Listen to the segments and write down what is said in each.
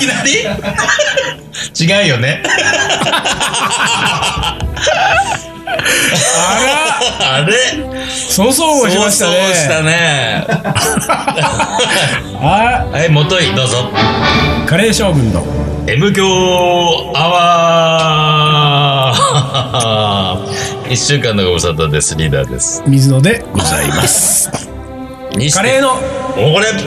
きなり？違うよね。ああれ？らそうそうもしましたね。そうしたね。あはい、元井、どうぞ。カレー将軍の M 強アワー一週間のご無沙汰です。リーダーです。水野でございます。カレーのおごれはい。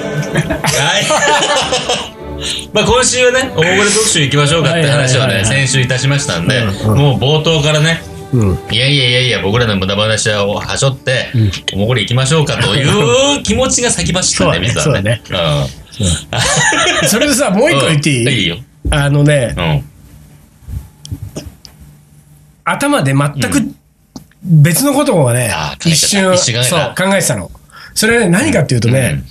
まあ今週はね、おごれ特集行きましょうかって話をね、先週いたしましたんで、うんもう冒頭からね、うん。いやいやいやいや、僕らの無駄話をはしょって、おもこり行きましょうかという気持ちが先走ったね、水はね。それでさ、もう一個言っていい、うんいいよ。あのね、うん。頭で全く別のことをね、一瞬考えたそう考えてたの。それはね、何かっていうとね、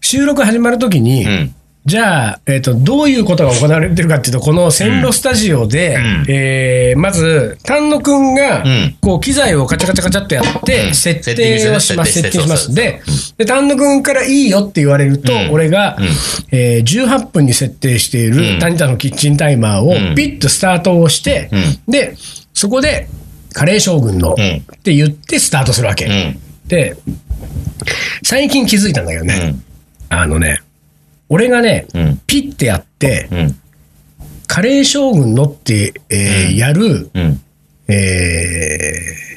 収録始まるときに、うん。じゃあ、えっ、と、どういうことが行われてるかっていうと、この線路スタジオで、ん。えーまず、丹野くんが、ん。こう、機材をカチャカチャカチャってやって、うん。設定をします、設定します。で、で、丹野くんからいいよって言われると、うん。俺が、うん。えー18分に設定しているうん。タニタのキッチンタイマーをうん。ピッとスタートをして、うで、そこで、カレー将軍の、うん。って言ってスタートするわけ。うん。で、最近気づいたんだけどね、うん。あのね、俺がね、うん。ピッてやって、うん。カレー将軍のって、えーやる、うん。えー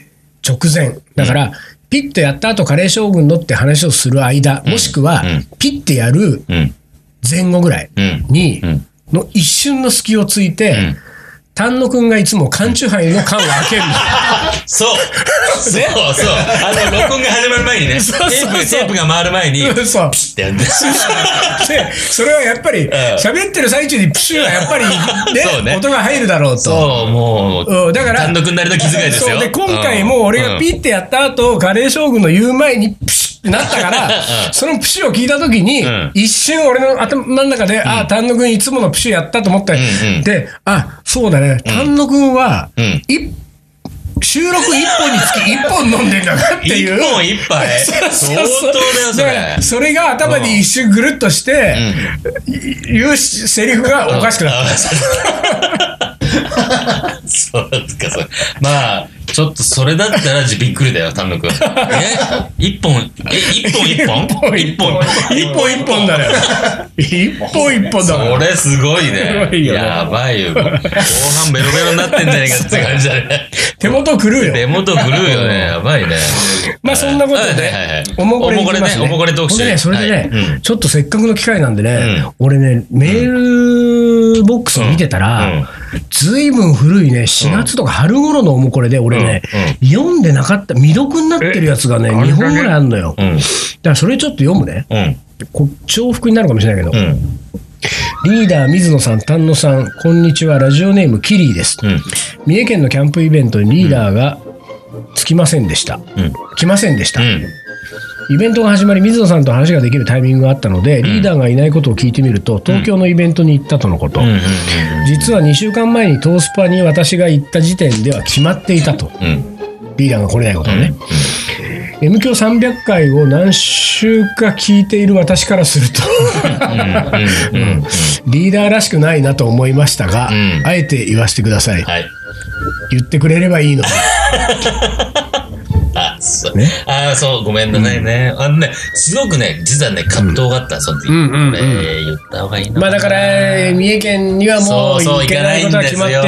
直前。だから、ピッてやった後カレー将軍のって話をする間、もしくはうん、ピッてやるうん。前後ぐらいうん。にうん、の一瞬の隙をついて、ん丹野くんがいつも缶チューハイの缶を開けるの。そうそうそうあの、録音が始まる前にね、テ そうそうそうープ、テープが回る前に、ピそう。ッてやるんです。で、それはやっぱり、喋ってる最中にプシューはやっぱりそうねね、音が入るだろうと。そう、もう、うんだから、単独なりの気遣いですよ。そうで、今回も俺がピッてやった後、カレー将軍の言う前にプシュってなったから、そのプシュを聞いた時に、うん。一瞬俺の頭の中で、あ、丹野くんいつものプシュやったと思って、で、あ、そうだね、丹野くんは、収録一本につき一本飲んでんだなっていう。一本一杯？相当だよ、それ。それが頭に一瞬ぐるっとして、言うセリフがおかしくなった。そうですか、そう。まあ、ちょっとそれだったらびっくりだよ、丹野くん。え？一本、え、一本一本？一本一本一本だね。一本一本だもんそれすごいねやばいよ。後半ベロベロになってんじゃねえかって感じだね。手元狂うよ。手元狂うよね。やばいね。まあそんなことで、おもこれいきますね。おもこれ特集。ね、それでね、ちょっとせっかくの機会なんでね、うん俺ね、メールボックスを見てたら、うんずいぶん古いね、4月とか春頃のおもこれで、俺ね、読んでなかった、未読になってるやつがね、え2本ぐらいあるのよ。うん。だからそれちょっと読むね。うん。こ重複になるかもしれないけど、うん。リーダー水野さん、丹野さん、こんにちは、ラジオネームキリーです。うん。三重県のキャンプイベントにリーダーがつきませんでした。うん。来ませんでした。うん。イベントが始まり、水野さんと話ができるタイミングがあったので、リーダーがいないことを聞いてみると、東京のイベントに行ったとのこと。うん。実は2週間前にトースパに私が行った時点では決まっていたと。うん。リーダーが来れないことをね。M 響300回を何週か聞いている私からすると、うん。リーダーらしくないなと思いましたが、うんあえて言わせてください。はい。言ってくれればいいのに。あ、そう。ね。あ、そう、ごめんなさいね。あのね、すごくね、実はね、葛藤があった、その時。うんうんうん。これ言った方がいいのまあだから、三重県にはもう行けないことは決まってる。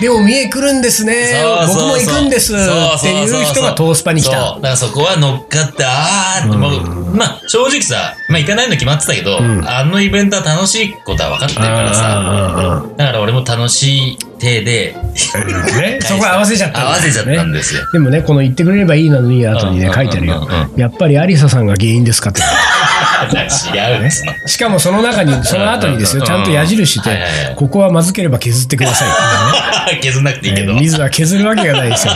でも三重来るんですね。そうそうそう。僕も行くんです。っていう人がトースパに来そう。た。だからそこは乗っかって、あーって、もう、まあ、正直さ、まあ行かないの決まってたけど、あのイベントは楽しいことは分かってるからさ、だから俺も楽しい体で、ね、そこは合わせちゃったんだ合わせちゃったんですよ。でもね、この言ってくれればいいのに後にねうん書いてあるよ。やっぱりアリサさんが原因ですかって。違うっつうの。しかもその中に、その後にですよ、ちゃんと矢印でここはまずければ削ってください 削んなくていいけね。ど。ね水は削るわけがないですよ。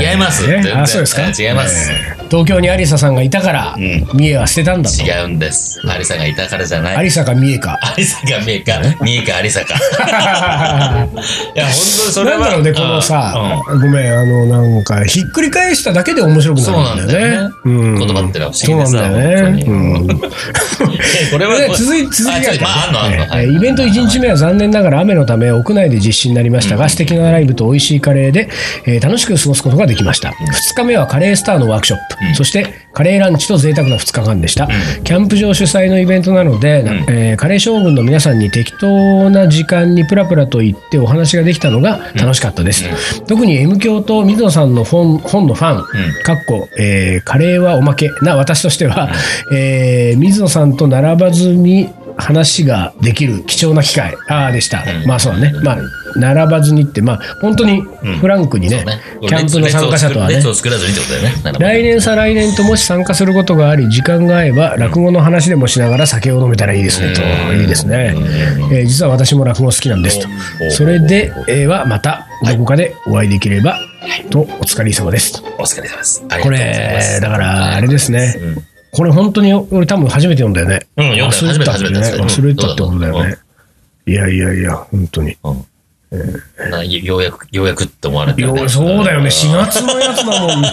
違います。そうですか？違います。え東京にアリサさんがいたから、うん三重は捨てたんだと。違うんです。アリサがいたからじゃない。アリサか三重か。アリサか三重か、三重かアリサか。いや、本当にそれは。なんだろうね、このさ、ごめん、あの、なんか、ひっくり返しただけで面白くそうなるんだよね。言葉ってのは不思議だよね。これはで続い続きがイベント1日目は残念ながら雨のため屋内で実施になりましたが、素敵なライブと美味しいカレーで、えー楽しく過ごすことができました。2日目はカレースターのワークショップ、そしてカレーランチと贅沢な2日間でした。キャンプ場主催のイベントなので、えーカレー将軍の皆さんに適当な時間にプラプラと言ってお話ができたのが楽しかったです。特に M 教と水野さんの本本のファン、かっこ、えーカレーはおまけな私としては、えー水野さんと並ばずに話ができる貴重な機会。ああでした、うん。まあそうだね、まあ並ばずにってまあ本当にフランクにね,、そうね。キャンプの参加者とはね。ね。来年再来年ともし参加することがあり時間が合えば落語の話でもしながら酒を飲めたらいいですね。と、うん。いいですね、えー実は私も落語好きなんですと。おそれで、えーはまたどこかでお会いできれば、とお疲れ様です。お疲れ様です。これだからあれですね、うんこれ本当に俺多分初めて読んだよね。うん読んだ初めて初めて忘れたってことだよね。いやいやいや、本当に。うんなようやく、ようやくって思われてるねそうだよね。4月のやつだもんね。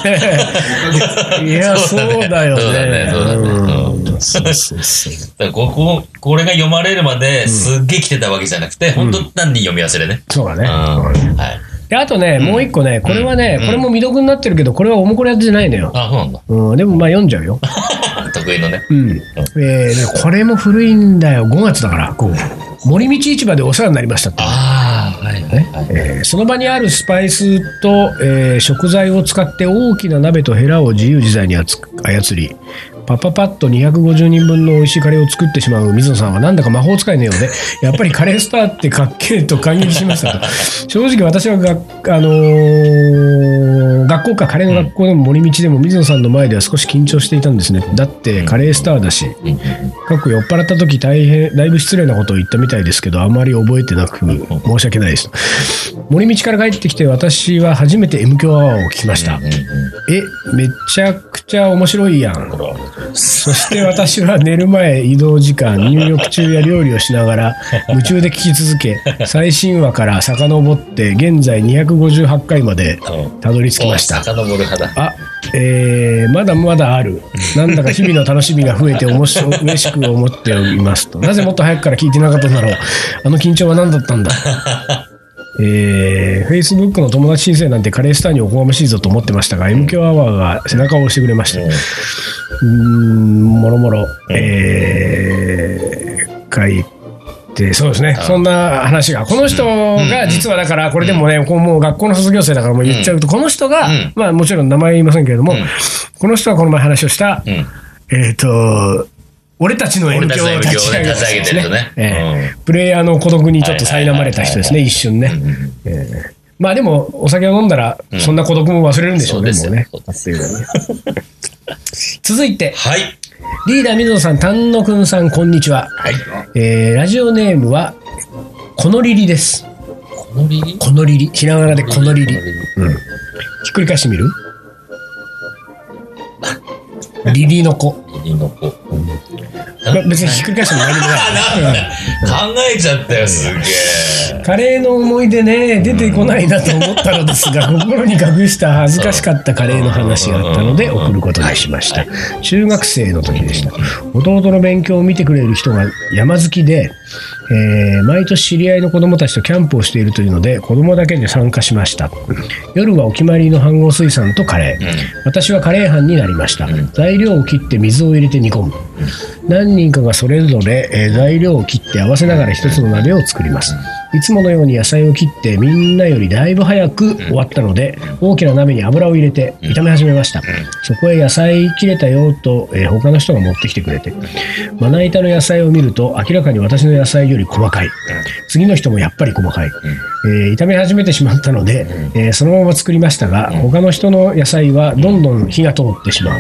いや、そうだよそうだねね。そうだねうんそうそうそう。だここ、これが読まれるまですっげえ来てたわけじゃなくて、本当単に読み忘れね。そうだね。うん。はい。であとね、もう一個ね、これはね、これも未読になってるけど、これはおもこれやってじゃないのよ。あ、そうなんだ。うん、でもまあ読んじゃうよ。得意のね。うん。えーねこれも古いんだよ。5月だから。森道市場でお世話になりましたって。ああ、はいはいはい。えーその場にあるスパイスと、えー食材を使って大きな鍋とヘラを自由自在に操りパパパッと250人分の美味しいカレーを作ってしまう。水野さんはなんだか魔法使いのようでやっぱりカレースターってかっけえと感激しましたと。正直私はが、あのー学校かカレーの学校でも森道でも水野さんの前では少し緊張していたんですね。だってカレースターだしうんかっこ酔っ払った時大変だいぶ失礼なことを言ったみたいですけどあまり覚えてなく申し訳ないです森道から帰ってきて私は初めて M 響アワーを聞きました、えめちゃくちゃ面白いやんそして私は寝る前移動時間入浴中や料理をしながら夢中で聞き続け最新話から遡って現在258回までうんたどり着きましたお遡る派だ。あ、えーまだまだある。なんだか日々の楽しみが増えて面白 嬉しく思っておりますと。なぜもっと早くから聞いてなかったんだろう。あの緊張は何だったんだ。えー、Facebook の友達申請なんてカレースターにおこがましいぞと思ってましたが、MQ アワーが背中を押してくれました。うーん、もろもろ、えー、書いて、そうですね、そんな話が。この人が実はだから、これでもね、こうもう学校の卒業生だからもう言っちゃうと、この人が、うん。まあもちろん名前言いませんけれども、この人はこの前話をした、うん。えっ、と、俺たちの M 響を立ち上げてる人ね。ええプレイヤーの孤独にちょっと苛まれた人ですね、一瞬ね。ええまあでも、お酒を飲んだら、そんな孤独も忘れるんでしょうね、もうね。続いて、はい。リーダー水野さん、丹野くんさん、こんにちは。はい。えーラジオネームは、このリリです。このリリ？このリリ。ひらがなでこのリリ。うん。ひっくり返してみる？リリの子。リリの子。ま別にひっくり返しても何もない。考えちゃったよ、すげえ。カレーの思い出ね、出てこないなと思ったのですが、心に隠した恥ずかしかったカレーの話があったので送ることにしました。中学生の時でした。弟の勉強を見てくれる人が山好きで、えー毎年知り合いの子供たちとキャンプをしているというので、子供だけで参加しました。夜はお決まりの飯合水産とカレー。私はカレー班になりました。材料を切って水を入れて煮込む。何人かがそれぞれ、えー材料を切って合わせながら一つの鍋を作ります。いつものように野菜を切ってみんなよりだいぶ早く終わったので、大きな鍋に油を入れて炒め始めました。そこへ野菜切れたよと、えー他の人が持ってきてくれて、まな板の野菜を見ると明らかに私の野菜より細かい。次の人もやっぱり細かい。えー炒め始めてしまったので、えーそのまま作りましたが、他の人の野菜はどんどん火が通ってしまう。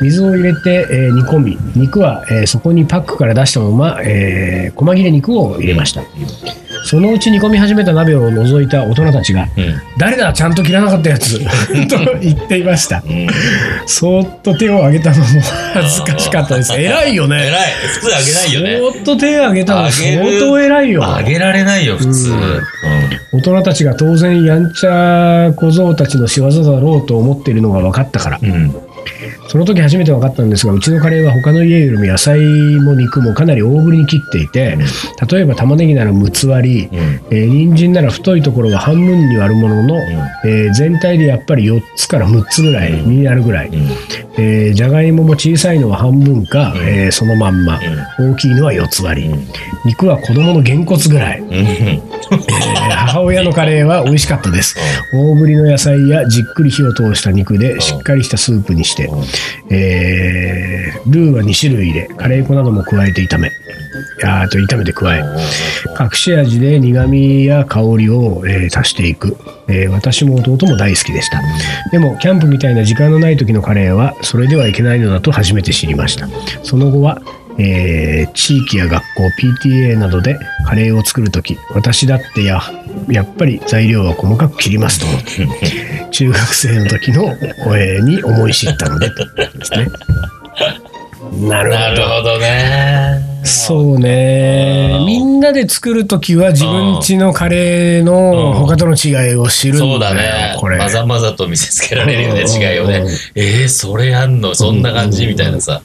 水を入れて、えー煮込み、肉は、えーそこにパックから出したまま、えー細切れ肉を入れました。そのうち煮込み始めた鍋を除いた大人たちが、うん。誰だちゃんと切らなかったやつ と言っていました。うん。そーっと手を挙げたのも恥ずかしかったです。偉いよね。偉い。普通あげないよね。そーっと手を挙げたの相当偉いよ。あげられないよ、普通。うんうん大人たちが当然やんちゃ小僧たちの仕業だろうと思っているのが分かったから。う。その時初めて分かったんですが、うちのカレーは他の家よりも野菜も肉もかなり大ぶりに切っていて、例えば玉ねぎなら6つ割り、うん。えー人参なら太いところは半分に割るものの、えー全体でやっぱり4つから6つぐらいになるぐらい、うん。えーじゃがいもも小さいのは半分か、うん。えーそのまんま、大きいのは4つ割り、肉は子供のげんこつぐらい、うん。えー母親のカレーは美味しかったです。大ぶりの野菜やじっくり火を通した肉でしっかりしたスープにして、えールーは2種類入れカレー粉なども加えて炒め。あーと炒めて加え。隠し味で苦味や香りを、えー足していく、えー私も弟も大好きでした。でもキャンプみたいな時間のない時のカレーはそれではいけないのだと初めて知りました。その後は、えー地域や学校 PTA などでカレーを作る時私だってややっぱり材料は細かく切りますと。思って中学生の時の、えーに思い知ったのでですねなるほどなるほどね。そうねうん。みんなで作るときは自分家のカレーの他との違いを知るんだよそうだね。これ。まざまざと見せつけられるよね、うん違いをねうん。えー、それやんの？そんな感じ？みたいなさ。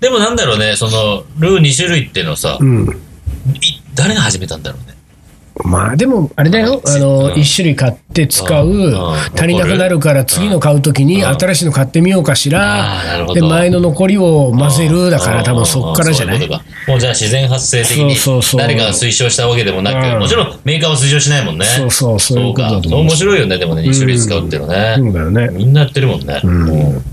でもなんだろうね、その、ルー2種類っていうのさ、うん。い誰が始めたんだろうね？まあでも、あれだよ。あうの、ん一種類買って使う。足りなくなるから次の買うときにうん新しいの買ってみようかしら。で、前の残りを混ぜるだから多分そっからじゃない？もうじゃあ自然発生的に誰かが推奨したわけでもなく、うんもちろんメーカーは推奨しないもんね。そうそうそうか。面白いよね、でもね、2種類使うっていうのね。そうだよね。みんなやってるもんね。うん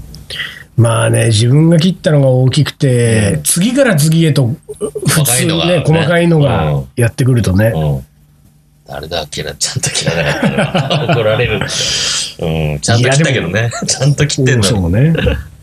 まあね、自分が切ったのが大きくて、次から次へと普通ね細かいのがね、細かいのがうんやってくるとね。うん。誰だ、切ら、ちゃんと切らなかったら怒られる。うん、ちゃんと切ったけどね。ちゃんと切ってんのに。そうね。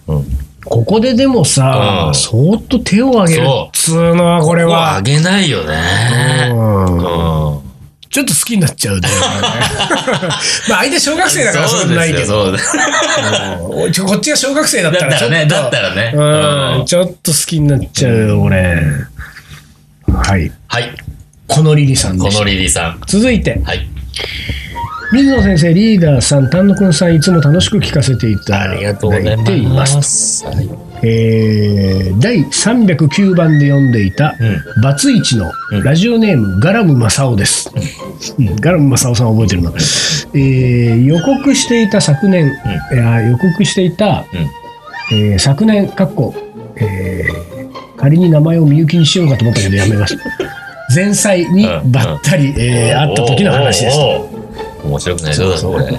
うんここででもさ、うんそーっと手を挙げるっつうのは、これはあ、げないよね。うんうん。ちょっと好きになっちゃうね。まあ、相手小学生だからそんなないけど。こっちが小学生だったらちょっと。ね、だったらね。うん、うんちょっと好きになっちゃうよ、俺。はい。はい。このリリさんでこの。リリーさん。続いて、はい。水野先生、リーダーさん、丹野くんさん、いつも楽しく聞かせていたありがとうございだいていま。ますす。はい。えー第309番で読んでいた、うバツイチのラジオネーム、ガラムマサオです。うんガラムマサオさん覚えてるな。えー予告していた昨年、いや予告していた、うん。えー昨年、かっこ、えー仮に名前をみゆきにしようかと思ったけどやめました。前菜にばったり、えー会った時の話です。おーおーおー面白くないそうだこれ。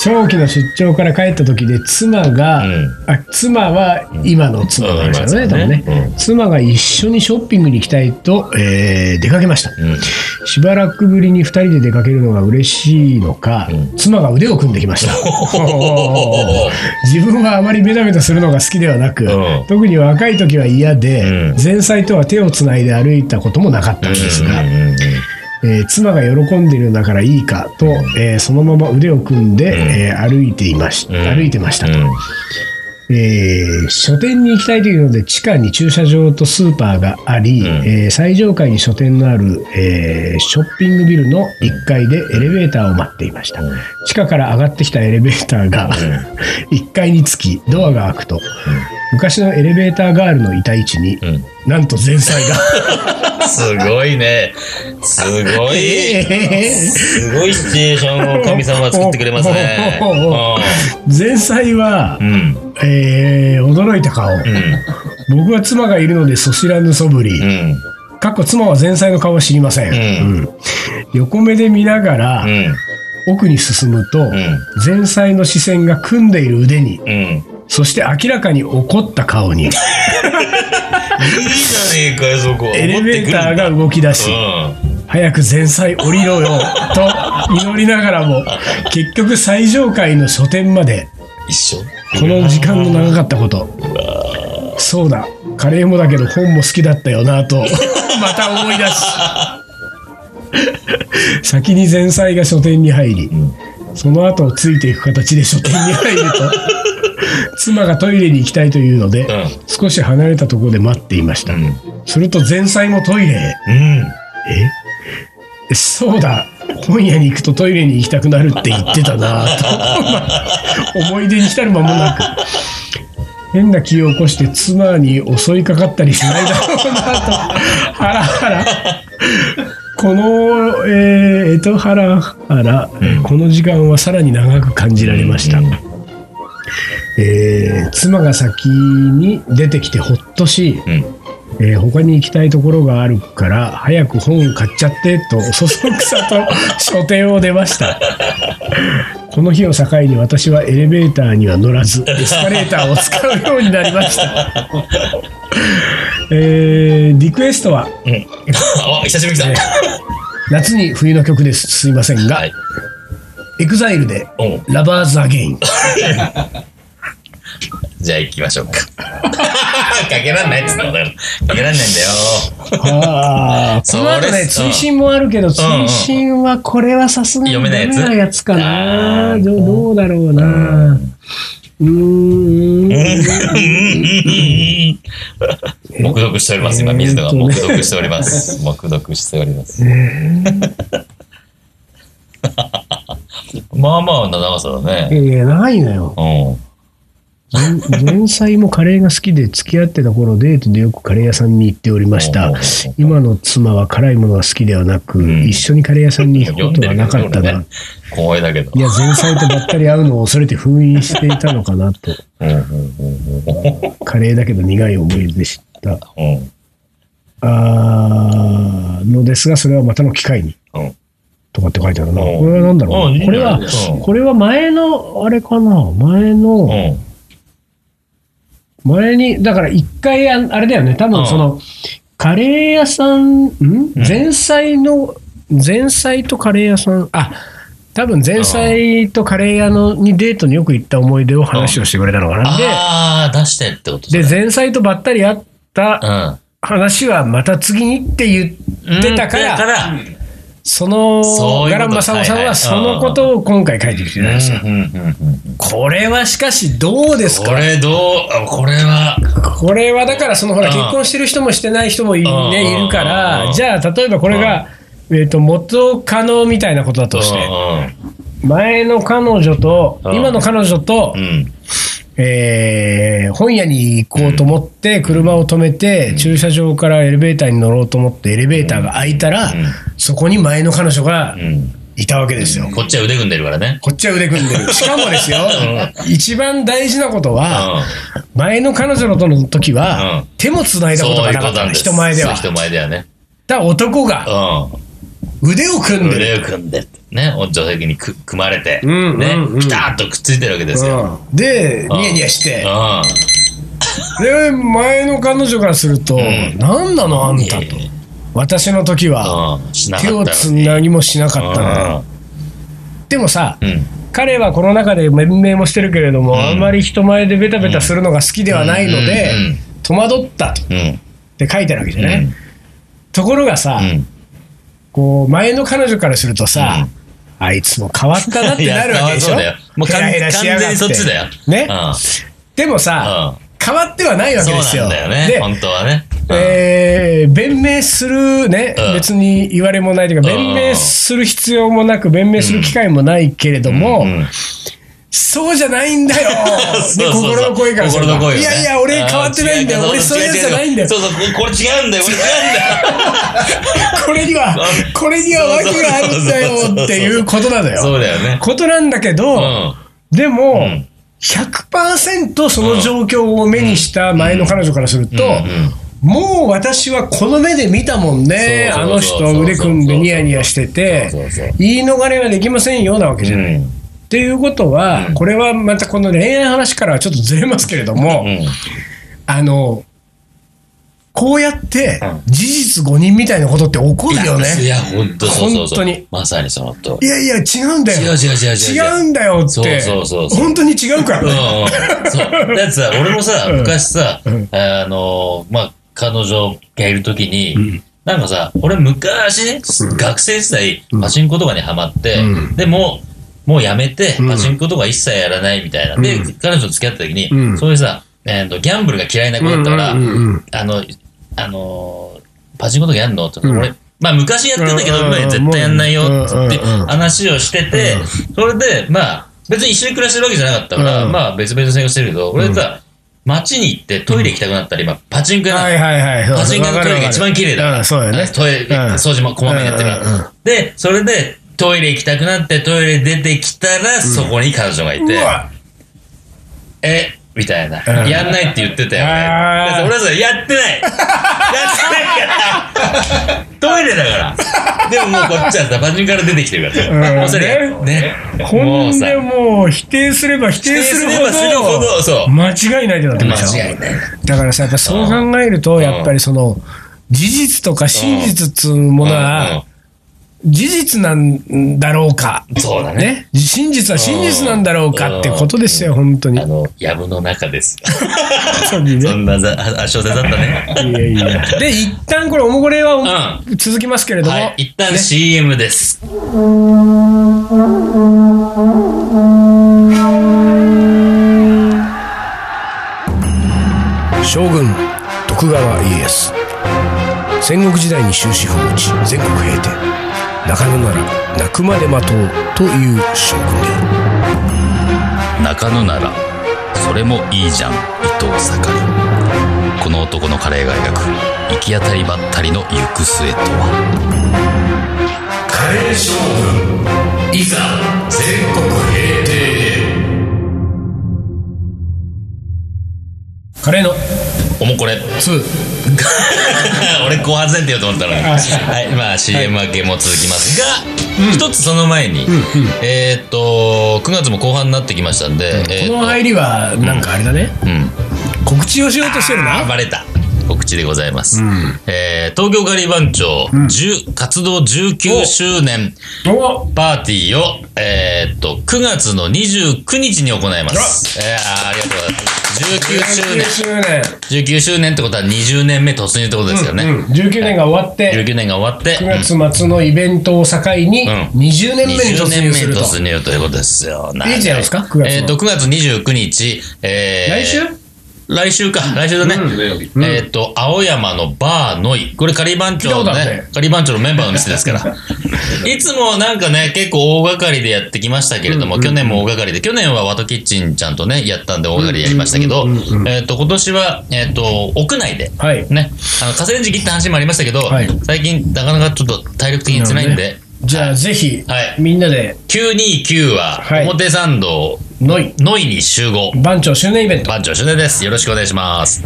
長期の出張から帰った時で妻が、うん。あ妻は今の妻なんですよね、うん。多分ね、うん。妻が一緒にショッピングに行きたいと、えー出かけました。うん。しばらくぶりに2人で出かけるのが嬉しいのか、うん。妻が腕を組んできました。自分はあまりメタメタするのが好きではなく、うん。特に若い時は嫌で、うん。前菜とは手をつないで歩いたこともなかったんですが、うんうんうんえー妻が喜んでいるんだからいいかと、えーそのまま腕を組んで、ん。えー歩いていまし、うん。歩いてましたと、うん。えー書店に行きたいというので地下に駐車場とスーパーがあり、ん。えー最上階に書店のある、えーショッピングビルの1階でエレベーターを待っていました、うん。地下から上がってきたエレベーターが、1階につきドアが開くと、昔のエレベーターガールのいた位置に、うんなんと前菜が すごいね。すごい。えすごいシチュエーションを神様は作ってくれますね。前菜はう、ん。えー驚いた顔、うん。僕は妻がいるのでそしらぬそぶり、うん。かっこ妻は前菜の顔は知りません、うんうん横目で見ながら、うん。奥に進むと、ん前菜の視線が組んでいる腕にうん。そして明らかに怒った顔に。いいじゃねえかよ、そこ。エレベーターが動き出し、うん。早く前菜降りろよと祈りながらも結局最上階の書店まで一緒？この時間の長かったこと。そうだ。カレーもだけど本も好きだったよなとまた思い出し先に前菜が書店に入り、その後をついていく形で書店に入ると妻がトイレに行きたいというので、うん。少し離れたところで待っていました、うん。すると前菜もトイレへ。うん。え？そうだ。本屋に行くとトイレに行きたくなるって言ってたなと。思い出に浸る間もなく。変な気を起こして妻に襲いかかったりしないだろうなと。ハラハラ。この、えー、えとハラハラ、この時間はさらに長く感じられました、えー妻が先に出てきてほっとし、うん。えー他に行きたいところがあるから早く本買っちゃってとそそくさと書店を出ました。この日を境に私はエレベーターには乗らずエスカレーターを使うようになりました、えーリクエストはうん。あ久しぶりに来た。夏に冬の曲です。すいませんが、はい。 EXILE でう。ん「 Lovers Again」じゃあ行きましょうか かけらんないっつっかけらんないんだよああ、その後ね、うん追伸もあるけど、追伸はこれはさすがに読めないやつかな。どうどうだろうな。うーん。黙読しております。今、水野が黙読しております。黙読しております。まあまあな長さだいね。やいや、ないのよ。うん。前前菜もカレーが好きで付き合ってた頃デートでよくカレー屋さんに行っておりました。今の妻は辛いものが好きではなく、ん。一緒にカレー屋さんに行くことはなかったな、ね。光栄だけど。いや前菜とばったり会うのを恐れて封印していたのかなと。カレーだけど苦い思いでした。あーのですが、それはまたの機会に。うん。とかって書いてあるな。うん。これは何だろうこれはうん、これは前の、あれかな。前うの、ん前に、だから一回あ、あれだよね、多分その、カレー屋さん、ん？前菜の、前菜とカレー屋さん、あ、多分前菜とカレー屋のにデートによく行った思い出を話をしてくれたのかな。ああ、出してってことで、前菜とばったり会った話はまた次にって言ってたから、そのガランマサオさんはそのことを今回書いてきてるんですよ。これはしかしどうですか？これどう？あこれは、これはだからそのほらうん結婚してる人もしてない人もい,、うんね、いるかうんらじゃあ例えばこれが、えー、と元カノみたいなことだとして前の彼女とうん。今の彼女と。えー本屋に行こうと思って車を止めて駐車場からエレベーターに乗ろうと思ってエレベーターが開いたらうんそこに前の彼女がうん。いたわけですよ。こっちは腕組んでるからね。こっちは腕組んでる。しかもですよ、一番大事なことは、前の彼女との時はうん、手も繋いだことがなかった人前では。人前ではね。だ男がう腕を組んん。で。る。腕を組んで、ね、助手席にく組まれて、うんねピタッとくっついてるわけですよ。うん。で、うん。ニヤニヤして、うで、前の彼女からすると、ん。何なのあんたと。私の時は、手をつなぎもしなかったの。でもさ、うん。彼はこの中で弁明もしてるけれども、ん。あんまり人前でベタベタするのが好きではないので、戸惑ったと。て書いてあるわけじゃない、うん。ところがさ、うん。こう前の彼女からするとさ、あいつも変わったなってなるわけでしょ？うだよ。もう完ヘラヘラしやがって完全にそっちだよ。ね？うん。でもさ、変わってはないわけですよ。そうなんだよね。で本当はね。うんえー弁明するね、うん別に言われもないというか、うん弁明する必要もなく、弁明する機会もないけれども、うんそうじゃないんだよ、そうね、そうそう。心の声から。すれば心の声をね。いやいや、俺変わってないんだよ、俺そういうやつじゃないんだよ、そうそう、ここれ違うんだよ、俺違うんだよ。これには、これには訳があるんだよっていうことなのよ。そうだよね。ことなんだけど、うん。でも、ん。100%その状況を目にした前の彼女からすると、もう私はこの目で見たもんね、あの人腕組んでニヤニヤしてて言い逃れはできませんよなわけじゃない。うん。っていうことは、これはまたこの恋愛の話からはちょっとずれますけれども、うん。あの、こうやってうん事実誤認みたいなことって起こるよね。いや、ほんとそうそうそう。本当にまさにそのといやいや、違うんだよ。違う違う違う違う違うんだよって。そうそうそうそう本当に違うからうんね。うん。そう。だってさ、俺もさ、うん昔さ、うんあの、まあ、彼女がいるときに、んなんかさ、俺昔ね、学生時代、うんパチンコとかにハマって、うんでも、もうやめて、うん。パチンコとか一切やらないみたいな。でうん、彼女と付き合った時に、うん。そういうさ、えーと、ギャンブルが嫌いな子だったから、あの、あのーパチンコとかやんのって、うん。俺、まあ昔やってたけど、今絶対やんないよって話をしてて、それで、まあ、別に一緒に暮らしてるわけじゃなかったから、うん。まあ別々の生活してるけど、俺さ、街に行ってトイレ行きたくなったら今、パチンコ屋なのはいはいはい。パチンコ屋のトイレが一番綺麗だそうよね。トイレ、うん。掃除もこまめにやってるから。で、それで、トイレ行きたくなって、トイレ出てきたら、そこに彼女がいて、え、みたいな。うんやんないって言ってたよね。俺はさ、やってない。やってないから。トイレだから。でももうこっちはさ、パチンコから出てきてるからうんさ。もうそれ、ね。ほんさ、でもう否定すれば否定するほどそう間違いないってなってくるでしょ間違いない。だからさやっぱそう考えるとうんやっぱりその事実とか真実っつうものうんは事実なんだろうか。そうだね。ね。真実は真実なんだろうかってことですよ本当に。あの、藪の中です。本当にね。そんなざあ小説だったね。いやいやで一旦これおもごれはう続きますけれども、はい、一旦 CM です。将軍徳川家康。戦国時代に終止符を打ち全国平定中野なら泣くまで待とうという将軍である中野なら、それもいいじゃん、伊藤盛り。この男のカレーが描く、行き当たりばったりの行く末とは。カレー将軍、いざ、全国平定カレーのおもこれ。2 俺後半戦って言おうと思ったのに。あはい、まあ CM 明けも続きます。が、一つその前に、んうん。えーっと、9月も後半になってきましたんで、えーっとこの入りはなんかあれだね、うん。告知をしようとしてるな。バレた。でございます。ん。えー東京ガリ番長、10活動19周年お。パーティーを、えーっと、9月の29日に行います。えー、ありがとうございます。19周年。周年。19周年ってことは20年目突入ってことですよね。うん、19年が終わって。19年が終わって、9月末のイベントを境にうん。20年目に突入すると、20年目に突入ということですよ。いつやるんですか？9月の。えーっと、9月29日、えー来週？来週か、来週だね。うんえーっと、青山のバーノイ。これ仮番長のね、ね。仮番長のメンバーの店ですから。いつもなんかね、結構大掛かりでやってきましたけれども、去年も大掛かりで、去年はワトキッチンちゃんとね、やったんで大掛かりでやりましたけどうんうんうん。うん、えーっと、今年は、えーっと、屋内で、はい。ね、あの、河川敷って話もありましたけどはい、最近なかなかちょっと体力的に辛いんで、じゃあぜひ、はいみんなで929ははい表参道、ノイノイに集合。番長周年イベントは番長主年です。よろしくお願いします。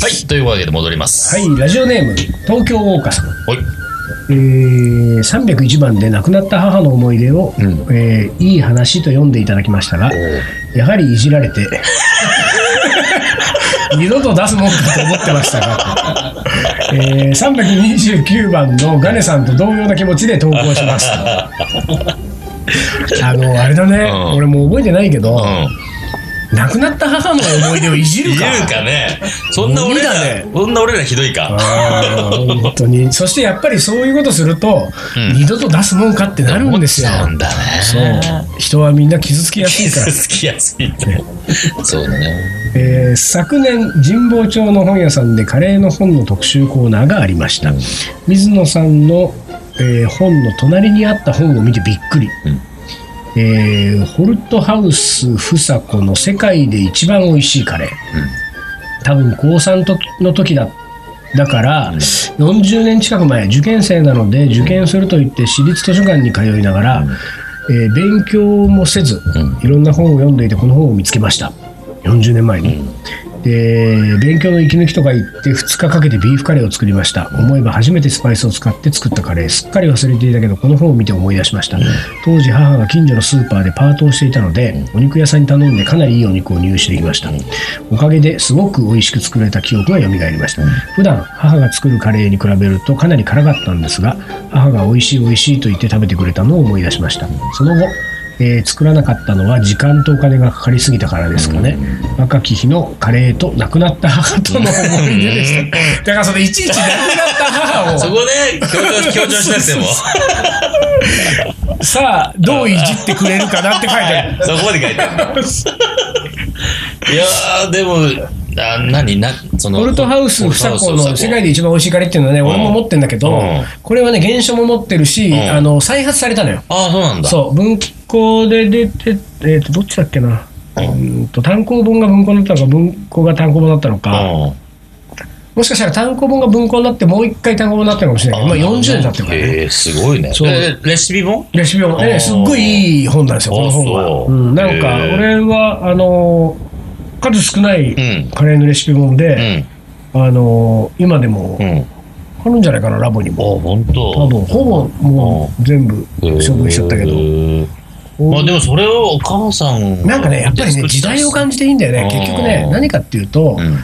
はい、というわけで戻ります。いラジオネーム東京大岡さんはい。えー、301番で亡くなった母の思い出を、うんえーいい話と読んでいただきましたがやはりいじられて 二度と出すもんかと思ってましたが、えー、329番のガネさんと同様な気持ちで投稿しました あのあれだね、うん俺もう覚えてないけど、うん。亡くなった母の思い出をいじるかいるかね。そんな俺ら、鬼だねそんな俺らひどいか。あー本当にそしてやっぱりそういうことすると、うん二度と出すもんかってなるんですよ思っちゃうんだね。そう人はみんな傷つきやすいから傷つきやすいって。そうだね。えー昨年神保町の本屋さんでカレーの本の特集コーナーがありました、水野さんの、えー本の隣にあった本を見てびっくり、うん。えーホルトハウスふさこの世界で一番美味しいカレー、多分高3との時だだから、40年近く前受験生なので受験すると言って私立図書館に通いながら、えー勉強もせず、うん。いろんな本を読んでいてこの本を見つけました。40年前に、で勉強の息抜きとか言って2日かけてビーフカレーを作りました。思えば初めてスパイスを使って作ったカレー。すっかり忘れていたけどこの本を見て思い出しました。当時母が近所のスーパーでパートをしていたのでお肉屋さんに頼んでかなりいいお肉を入手できました。おかげですごく美味しく作られた記憶が蘇りました。普段母が作るカレーに比べるとかなり辛かったんですが母が美味しい美味しいと言って食べてくれたのを思い出しました。その後えー作らなかったのは時間とお金がかかりすぎたからですかね、若き日のカレーと亡くなった母との思い出でした。だからそれいちいち亡くなった母を。そこね、強調強調しなくても。さあどういじってくれるかなって書いてある。そこまで書いてある。いやー、でも、あ何な、その。ポルトハウス房子の世界で一番美味しいカレーっていうのはね、俺も持ってんだけど、うんこれはね、原書も持ってるし、んあの再発されたのよ。ああ、そうなんだ。そう、文庫で出て、えっ、と、どっちだっけな。うーんと単行本が文庫になったのか、文庫が単行本だったのか、うん。もしかしたら単行本が文庫になって、もう一回単行本になってるかもしれないけど、まあ40年経ってるからね。えー、すごいね。そうえレシピ本？レシピ本、あーね、すっごいいい本なんですよ、この本は。ううん、なんか、俺は、あの、数少ないうんカレーのレシピ本うで、ん。あの、今でもうん。あ、あるんじゃないかな、ラボにも。本当。多分、ほぼもう全部処分しちゃったけど。まあでもそれをお母さんなんかね、やっぱりね、時代を感じていいんだよね。うん結局ね、何かっていうと、うん。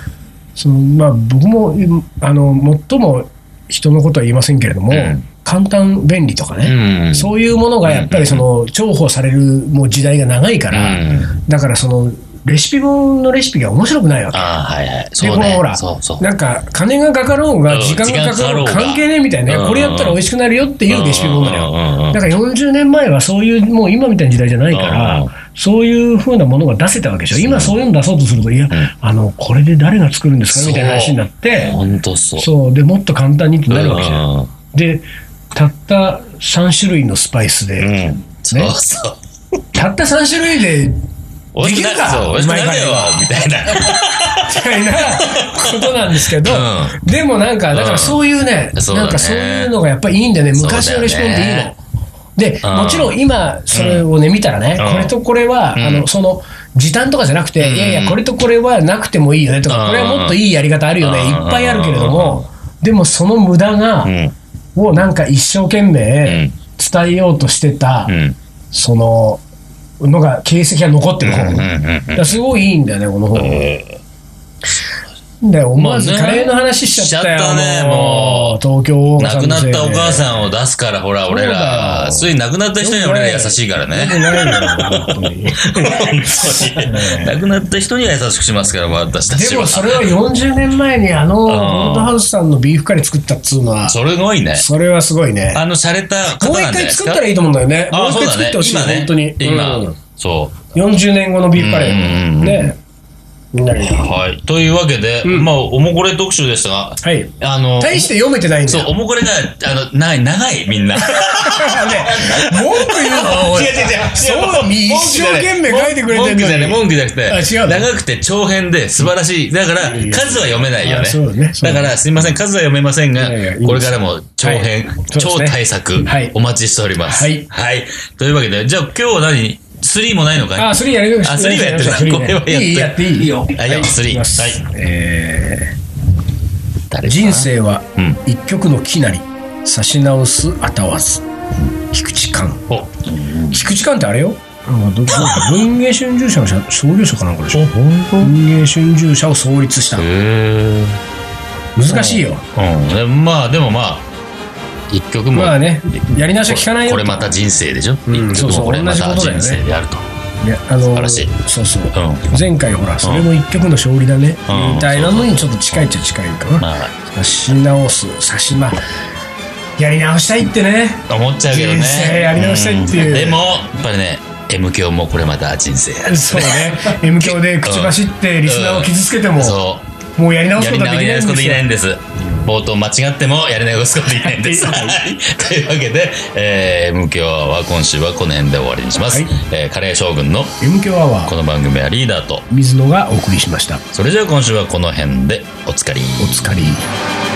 そのまあ、僕も、あの、最も人のことは言いませんけれども、うん簡単便利とかね、うん。そういうものがやっぱりその重宝されるもう時代が長いから、うんだからそのレシピ本のレシピが面白くないわけ。ああ、はいはい。で、そうね。このほらそうそう。なんか金がかかろうがうん時間がかかろうが関係ねえみたいなね、うんこれやったら美味しくなるよっていうレシピ本なのうんうんうんうんよ。だから40年前はそういう、もう今みたいな時代じゃないからうん、そういうふうなものが出せたわけでしょ。今そういうの出そうとすると、いや、あの、これで誰が作るんですかみたいな話になって、本当そう。そう、で、もっと簡単にってなるわけじゃん。うんで、たった3種類のスパイスで、うん。そうそう。たった3種類で、美味しくなるできるか。そう美味しくなるよみたいな。みたいなことなんですけど、うでもなんか、だからそういうね、なんかそういうのがやっぱりいいんだよね、昔のレシピ本っていいの。で、うん。もちろん今、それをね、見たらね、うん。これとこれは、うん。あの、その、時短とかじゃなくて、うん。いやいや、これとこれはなくてもいいよねとか、うん。これはもっといいやり方あるよね、うん。いっぱいあるけれども、でもその無駄がう、ん。をなんか一生懸命伝えようとしてたう、ん。その、のが、形跡が残ってる本。うん。だからすごいいいんだよね、この本。えで、思わずまあねカレーの話しちゃったよ。しちゃったねもう東京大ー亡くなったお母さんを出すから、ほら、俺そうだら、よつい亡くなった人には俺ら優しいからね。本。亡くなった人には優しくしますから、私たちは。でもそれは40年前にあの、んゴールドハウスさんのビーフカレー作ったっつうのは、それがいいね。それはすごいね。あの、洒落た方もう一なんじゃないですか回作ったらいいと思うんだよね。もうあ、一回作ってほしい、。今ね。本当に。今うん、そう。40年後のビーフカレうんうん。ね。みんなに。はい。というわけで、んまあ、おもこれ特集でしたが、はい。あの、大して読めてないんだそう、よ。おもこれが、あの、長い、長い、みんな。ね、文句言うの？違う違う違うそう、一生懸命書いてくれてる文句じゃな。文句じゃなくて、あ違うの？長くて長編で素晴らしい。だから、数は読めないよね。あそうだねだから、すいません、数は読めませんがこれからも長編、はい超大作はい、お待ちしております。はいはい。というわけで、じゃあ今日は何？?3 もないのかい？あ、スリーやるあスリーはやってる。これはやってる。いいやっていいよ。はい。よスリー。いきます。はい。え人生はうん。一曲の木なり、差し直すあたわず。菊池寛。お、菊池寛ってあれよ？なんかどど文芸春秋社の社 創業者かなんかでしょ？文芸春秋社を創立した。難しいよ。うん。でまあ、でもまあ、一曲も。まあね、やり直しは聞かないよ。これまた人生でしょ、うん一曲そうそうもこれまた人生であると。いやあの素晴らしいそうそう。うん。前回ほら、それも一曲の勝利だね。うんみたいなのにちょっと近いっちゃ近いかな。ま差し直す、差しま、やり直したいってね。あ、思っちゃうけどね。人生やり直したいっていうんでも、やっぱりね、M 響もこれまた人生。そうね。M 響で口走ってリスナーを傷つけても、そう。もうやり直すことはできないんですよ。きないんです。冒頭間違ってもやり直すことできないんです。というわけで、えー、M 響は今週はこの辺で終わりにします。はいえーカレー将軍の M 響アワー、この番組はリーダーと、水野がお送りしました。それじゃあ今週はこの辺でおつかり。お疲れ。